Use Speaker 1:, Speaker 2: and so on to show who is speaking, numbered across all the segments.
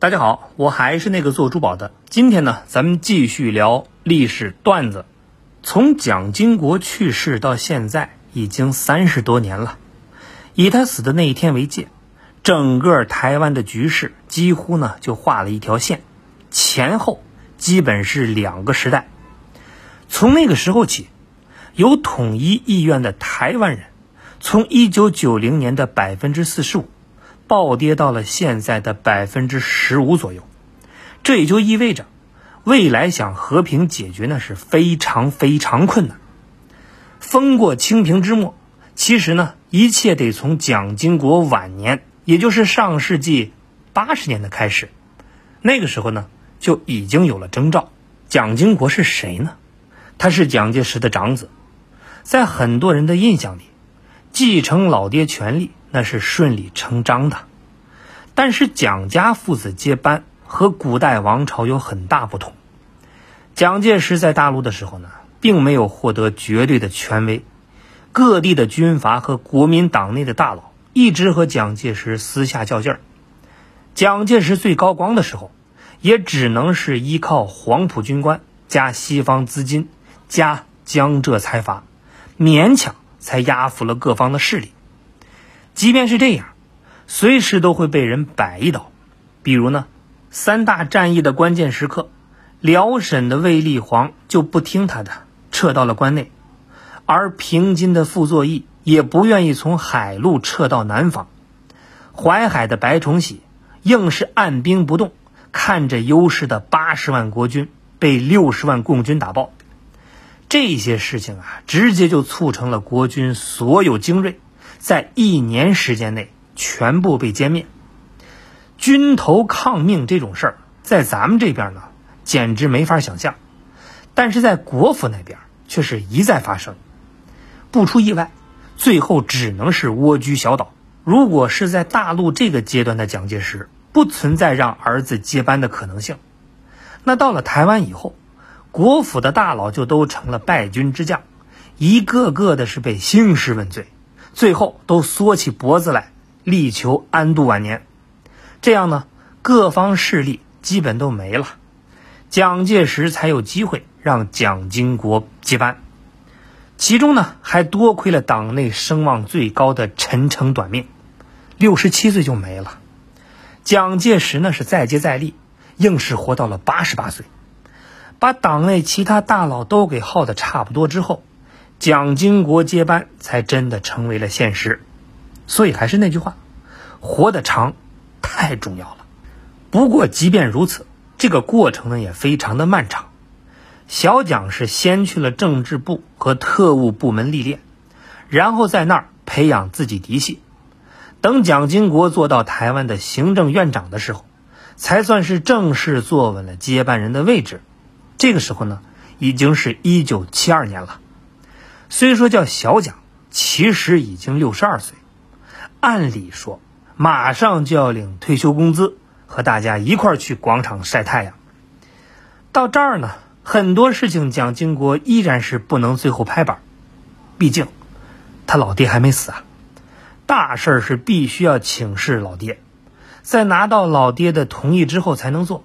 Speaker 1: 大家好，我还是那个做珠宝的。今天呢，咱们继续聊历史段子。从蒋经国去世到现在，已经三十多年了。以他死的那一天为界，整个台湾的局势几乎呢就画了一条线，前后基本是两个时代。从那个时候起，有统一意愿的台湾人，从一九九零年的百分之四十五。暴跌到了现在的百分之十五左右，这也就意味着，未来想和平解决那是非常非常困难。风过清平之末，其实呢，一切得从蒋经国晚年，也就是上世纪八十年的开始。那个时候呢，就已经有了征兆。蒋经国是谁呢？他是蒋介石的长子，在很多人的印象里，继承老爹权力。那是顺理成章的，但是蒋家父子接班和古代王朝有很大不同。蒋介石在大陆的时候呢，并没有获得绝对的权威，各地的军阀和国民党内的大佬一直和蒋介石私下较劲儿。蒋介石最高光的时候，也只能是依靠黄埔军官加西方资金加江浙财阀，勉强才压服了各方的势力。即便是这样，随时都会被人摆一刀。比如呢，三大战役的关键时刻，辽沈的卫立煌就不听他的，撤到了关内；而平津的傅作义也不愿意从海路撤到南方。淮海的白崇禧硬是按兵不动，看着优势的八十万国军被六十万共军打爆。这些事情啊，直接就促成了国军所有精锐。在一年时间内全部被歼灭，军头抗命这种事儿，在咱们这边呢，简直没法想象，但是在国府那边却是一再发生。不出意外，最后只能是蜗居小岛。如果是在大陆这个阶段的蒋介石，不存在让儿子接班的可能性。那到了台湾以后，国府的大佬就都成了败军之将，一个个的是被兴师问罪。最后都缩起脖子来，力求安度晚年。这样呢，各方势力基本都没了，蒋介石才有机会让蒋经国接班。其中呢，还多亏了党内声望最高的陈诚短命，六十七岁就没了。蒋介石呢是再接再厉，硬是活到了八十八岁，把党内其他大佬都给耗得差不多之后。蒋经国接班才真的成为了现实，所以还是那句话，活得长太重要了。不过即便如此，这个过程呢也非常的漫长。小蒋是先去了政治部和特务部门历练，然后在那儿培养自己嫡系。等蒋经国做到台湾的行政院长的时候，才算是正式坐稳了接班人的位置。这个时候呢，已经是一九七二年了。虽说叫小蒋，其实已经六十二岁，按理说马上就要领退休工资，和大家一块儿去广场晒太阳。到这儿呢，很多事情蒋经国依然是不能最后拍板，毕竟他老爹还没死啊，大事是必须要请示老爹，在拿到老爹的同意之后才能做。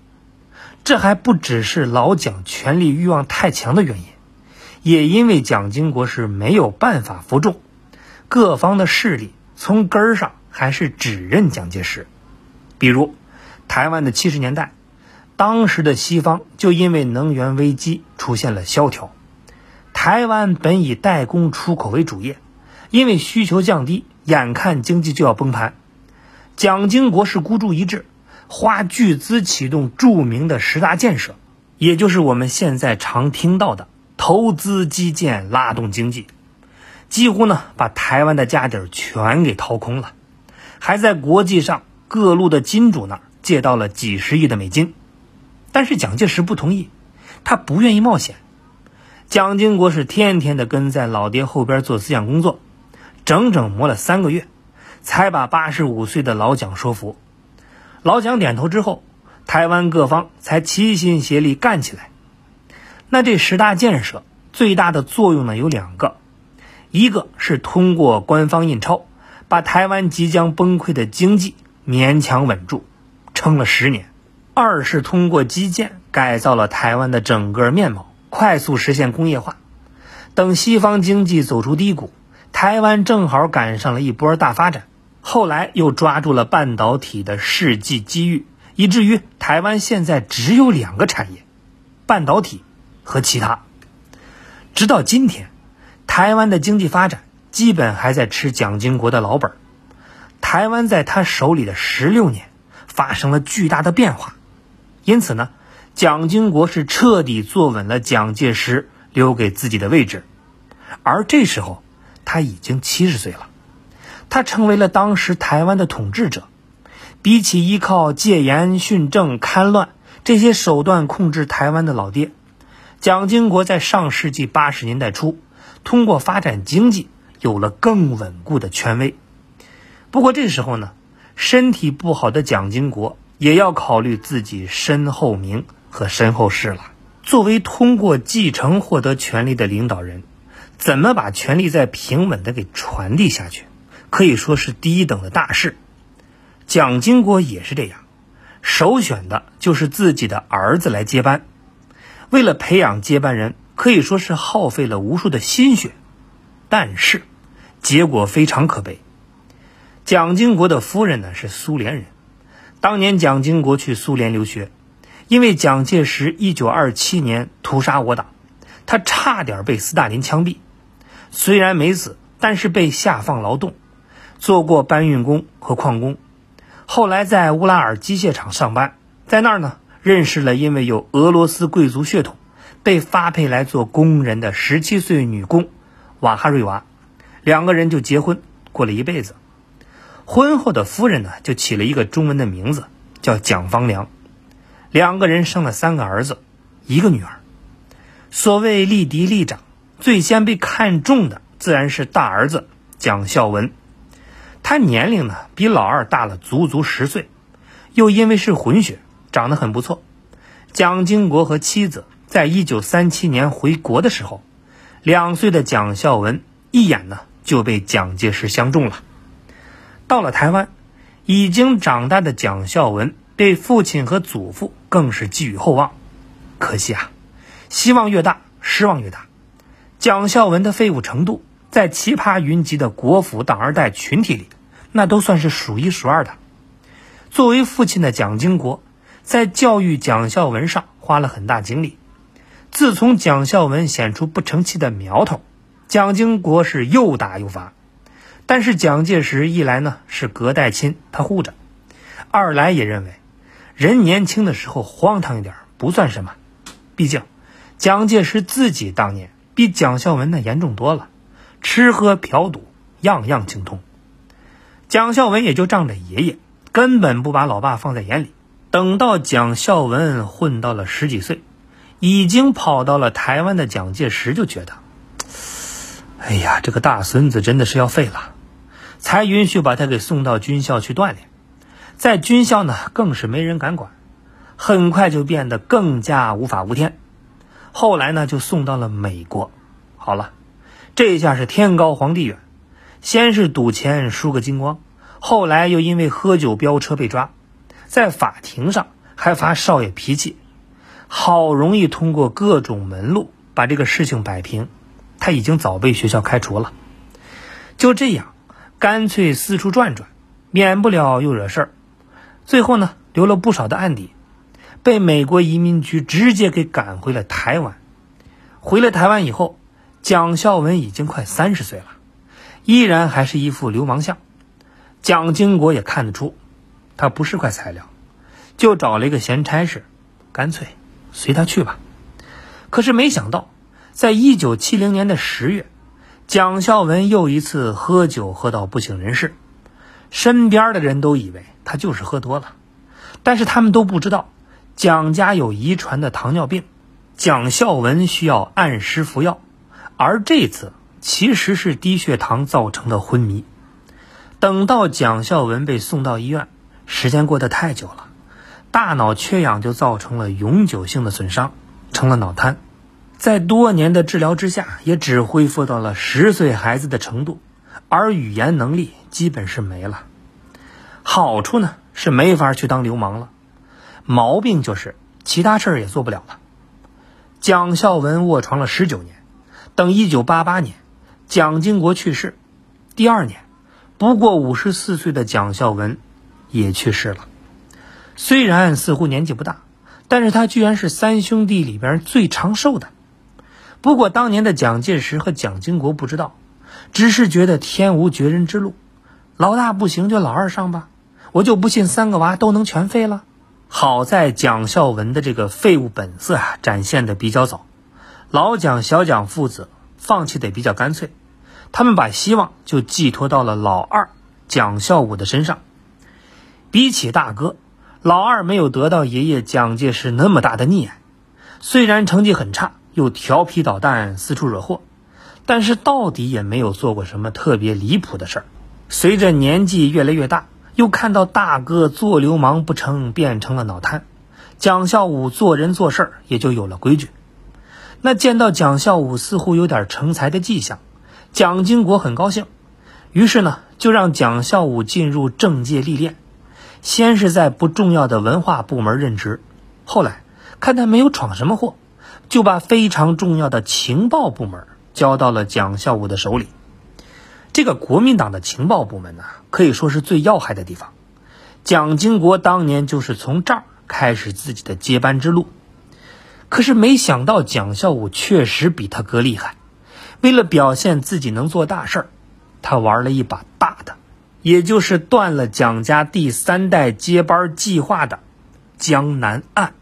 Speaker 1: 这还不只是老蒋权力欲望太强的原因。也因为蒋经国是没有办法服众，各方的势力从根儿上还是只认蒋介石。比如，台湾的七十年代，当时的西方就因为能源危机出现了萧条，台湾本以代工出口为主业，因为需求降低，眼看经济就要崩盘。蒋经国是孤注一掷，花巨资启动著名的十大建设，也就是我们现在常听到的。投资基建拉动经济，几乎呢把台湾的家底儿全给掏空了，还在国际上各路的金主那儿借到了几十亿的美金。但是蒋介石不同意，他不愿意冒险。蒋经国是天天的跟在老爹后边做思想工作，整整磨了三个月，才把八十五岁的老蒋说服。老蒋点头之后，台湾各方才齐心协力干起来。那这十大建设最大的作用呢有两个，一个是通过官方印钞，把台湾即将崩溃的经济勉强稳住，撑了十年；二是通过基建改造了台湾的整个面貌，快速实现工业化。等西方经济走出低谷，台湾正好赶上了一波大发展。后来又抓住了半导体的世纪机遇，以至于台湾现在只有两个产业：半导体和其他。直到今天，台湾的经济发展基本还在吃蒋经国的老本。台湾在他手里的十六年，发生了巨大的变化。因此呢，蒋经国是彻底坐稳了蒋介石留给自己的位置。而这时候，他已经七十岁了。他成为了当时台湾的统治者，比起依靠戒严、训政、戡乱这些手段控制台湾的老爹，蒋经国在上世纪八十年代初，通过发展经济有了更稳固的权威。不过这时候呢，身体不好的蒋经国也要考虑自己身后名和身后事了。作为通过继承获得权力的领导人，怎么把权力再平稳的给传递下去？可以说是第一等的大事，蒋经国也是这样，首选的就是自己的儿子来接班。为了培养接班人，可以说是耗费了无数的心血，但是结果非常可悲。蒋经国的夫人呢是苏联人，当年蒋经国去苏联留学，因为蒋介石一九二七年屠杀我党，他差点被斯大林枪毙，虽然没死，但是被下放劳动。做过搬运工和矿工，后来在乌拉尔机械厂上班，在那儿呢认识了因为有俄罗斯贵族血统，被发配来做工人的十七岁女工瓦哈瑞娃，两个人就结婚过了一辈子。婚后的夫人呢就起了一个中文的名字叫蒋方良，两个人生了三个儿子，一个女儿。所谓立嫡立长，最先被看中的自然是大儿子蒋孝文。他年龄呢比老二大了足足十岁，又因为是混血，长得很不错。蒋经国和妻子在一九三七年回国的时候，两岁的蒋孝文一眼呢就被蒋介石相中了。到了台湾，已经长大的蒋孝文对父亲和祖父更是寄予厚望。可惜啊，希望越大，失望越大。蒋孝文的废物程度，在奇葩云集的国府党二代群体里。那都算是数一数二的。作为父亲的蒋经国，在教育蒋孝文上花了很大精力。自从蒋孝文显出不成器的苗头，蒋经国是又打又罚。但是蒋介石一来呢是隔代亲，他护着；二来也认为，人年轻的时候荒唐一点不算什么。毕竟，蒋介石自己当年比蒋孝文那严重多了，吃喝嫖赌样样精通。蒋孝文也就仗着爷爷，根本不把老爸放在眼里。等到蒋孝文混到了十几岁，已经跑到了台湾的蒋介石就觉得，哎呀，这个大孙子真的是要废了，才允许把他给送到军校去锻炼。在军校呢，更是没人敢管，很快就变得更加无法无天。后来呢，就送到了美国。好了，这下是天高皇帝远。先是赌钱输个精光，后来又因为喝酒飙车被抓，在法庭上还发少爷脾气，好容易通过各种门路把这个事情摆平，他已经早被学校开除了。就这样，干脆四处转转，免不了又惹事儿，最后呢留了不少的案底，被美国移民局直接给赶回了台湾。回了台湾以后，蒋孝文已经快三十岁了。依然还是一副流氓相，蒋经国也看得出，他不是块材料，就找了一个闲差事，干脆随他去吧。可是没想到，在一九七零年的十月，蒋孝文又一次喝酒喝到不省人事，身边的人都以为他就是喝多了，但是他们都不知道，蒋家有遗传的糖尿病，蒋孝文需要按时服药，而这次。其实是低血糖造成的昏迷。等到蒋孝文被送到医院，时间过得太久了，大脑缺氧就造成了永久性的损伤，成了脑瘫。在多年的治疗之下，也只恢复到了十岁孩子的程度，而语言能力基本是没了。好处呢是没法去当流氓了，毛病就是其他事儿也做不了了。蒋孝文卧床了十九年，等一九八八年，蒋经国去世，第二年，不过五十四岁的蒋孝文也去世了。虽然似乎年纪不大，但是他居然是三兄弟里边最长寿的。不过当年的蒋介石和蒋经国不知道，只是觉得天无绝人之路，老大不行就老二上吧，我就不信三个娃都能全废了。好在蒋孝文的这个废物本色啊，展现的比较早，老蒋、小蒋父子放弃的比较干脆，他们把希望就寄托到了老二蒋孝武的身上。比起大哥，老二没有得到爷爷蒋介石那么大的溺爱，虽然成绩很差，又调皮捣蛋，四处惹祸，但是到底也没有做过什么特别离谱的事儿。随着年纪越来越大。又看到大哥做流氓不成，变成了脑瘫，蒋孝武做人做事儿也就有了规矩。那见到蒋孝武似乎有点成才的迹象，蒋经国很高兴，于是呢就让蒋孝武进入政界历练。先是在不重要的文化部门任职，后来看他没有闯什么祸，就把非常重要的情报部门交到了蒋孝武的手里。这个国民党的情报部门呢，可以说是最要害的地方。蒋经国当年就是从这儿开始自己的接班之路。可是没想到蒋孝武确实比他哥厉害。为了表现自己能做大事儿，他玩了一把大的，也就是断了蒋家第三代接班计划的江南案。